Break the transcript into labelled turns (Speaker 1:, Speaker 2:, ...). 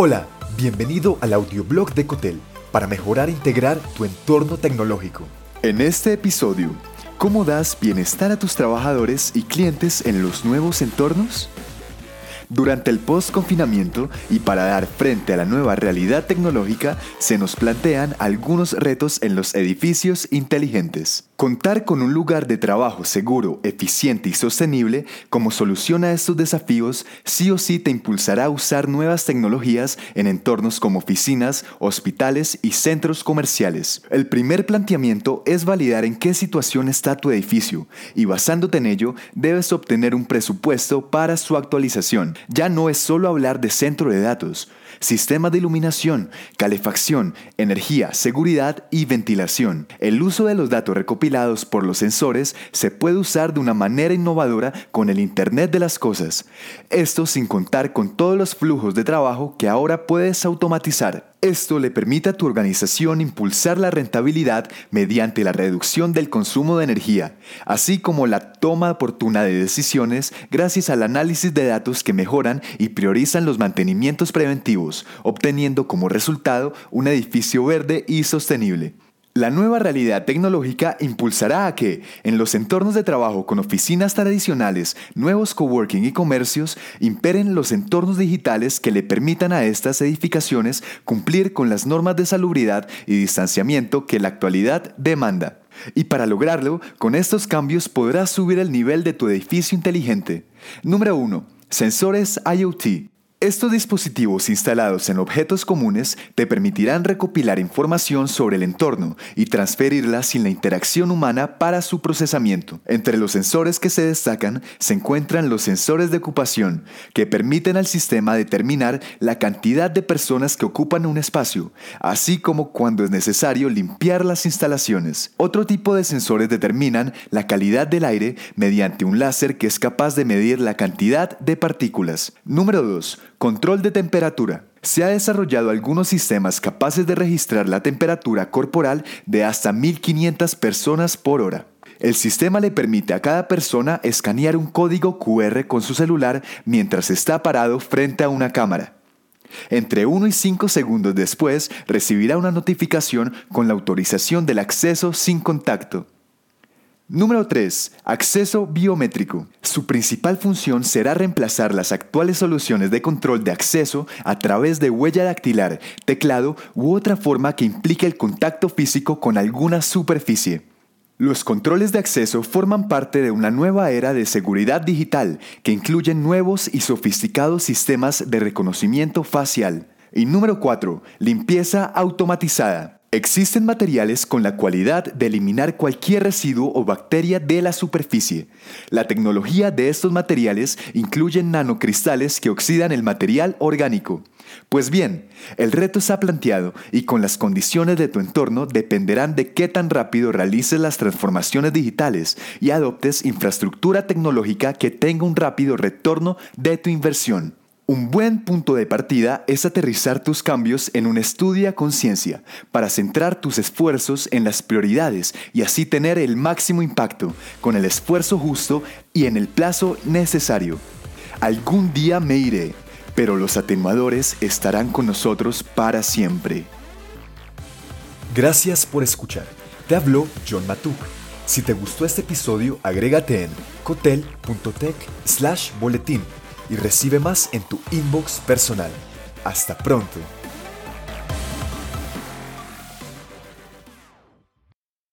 Speaker 1: Hola, bienvenido al audioblog de Cotel para mejorar e integrar tu entorno tecnológico.
Speaker 2: En este episodio, ¿cómo das bienestar a tus trabajadores y clientes en los nuevos entornos? Durante el post-confinamiento y para dar frente a la nueva realidad tecnológica, se nos plantean algunos retos en los edificios inteligentes. Contar con un lugar de trabajo seguro, eficiente y sostenible como solución a estos desafíos sí o sí te impulsará a usar nuevas tecnologías en entornos como oficinas, hospitales y centros comerciales. El primer planteamiento es validar en qué situación está tu edificio y basándote en ello debes obtener un presupuesto para su actualización. Ya no es solo hablar de centro de datos, sistema de iluminación, calefacción, energía, seguridad y ventilación. El uso de los datos recopilados por los sensores se puede usar de una manera innovadora con el Internet de las Cosas. Esto sin contar con todos los flujos de trabajo que ahora puedes automatizar. Esto le permite a tu organización impulsar la rentabilidad mediante la reducción del consumo de energía, así como la toma oportuna de decisiones gracias al análisis de datos que mejoran y priorizan los mantenimientos preventivos, obteniendo como resultado un edificio verde y sostenible. La nueva realidad tecnológica impulsará a que, en los entornos de trabajo con oficinas tradicionales, nuevos coworking y comercios, imperen los entornos digitales que le permitan a estas edificaciones cumplir con las normas de salubridad y distanciamiento que la actualidad demanda. Y para lograrlo, con estos cambios podrás subir el nivel de tu edificio inteligente. Número 1. Sensores IoT. Estos dispositivos instalados en objetos comunes te permitirán recopilar información sobre el entorno y transferirla sin la interacción humana para su procesamiento. Entre los sensores que se destacan se encuentran los sensores de ocupación, que permiten al sistema determinar la cantidad de personas que ocupan un espacio, así como cuando es necesario limpiar las instalaciones. Otro tipo de sensores determinan la calidad del aire mediante un láser que es capaz de medir la cantidad de partículas. Número 2 Control de temperatura. Se ha desarrollado algunos sistemas capaces de registrar la temperatura corporal de hasta 1500 personas por hora. El sistema le permite a cada persona escanear un código QR con su celular mientras está parado frente a una cámara. Entre 1 y 5 segundos después recibirá una notificación con la autorización del acceso sin contacto. Número 3. Acceso biométrico. Su principal función será reemplazar las actuales soluciones de control de acceso a través de huella dactilar, teclado u otra forma que implique el contacto físico con alguna superficie. Los controles de acceso forman parte de una nueva era de seguridad digital que incluyen nuevos y sofisticados sistemas de reconocimiento facial. Y número 4. Limpieza automatizada. Existen materiales con la cualidad de eliminar cualquier residuo o bacteria de la superficie. La tecnología de estos materiales incluye nanocristales que oxidan el material orgánico. Pues bien, el reto se ha planteado y con las condiciones de tu entorno dependerán de qué tan rápido realices las transformaciones digitales y adoptes infraestructura tecnológica que tenga un rápido retorno de tu inversión. Un buen punto de partida es aterrizar tus cambios en un estudio a conciencia para centrar tus esfuerzos en las prioridades y así tener el máximo impacto con el esfuerzo justo y en el plazo necesario. Algún día me iré, pero los atenuadores estarán con nosotros para siempre.
Speaker 1: Gracias por escuchar. Te habló John Matuk. Si te gustó este episodio, agrégate en cotel.tech slash boletín y recibe más en tu inbox personal. Hasta pronto.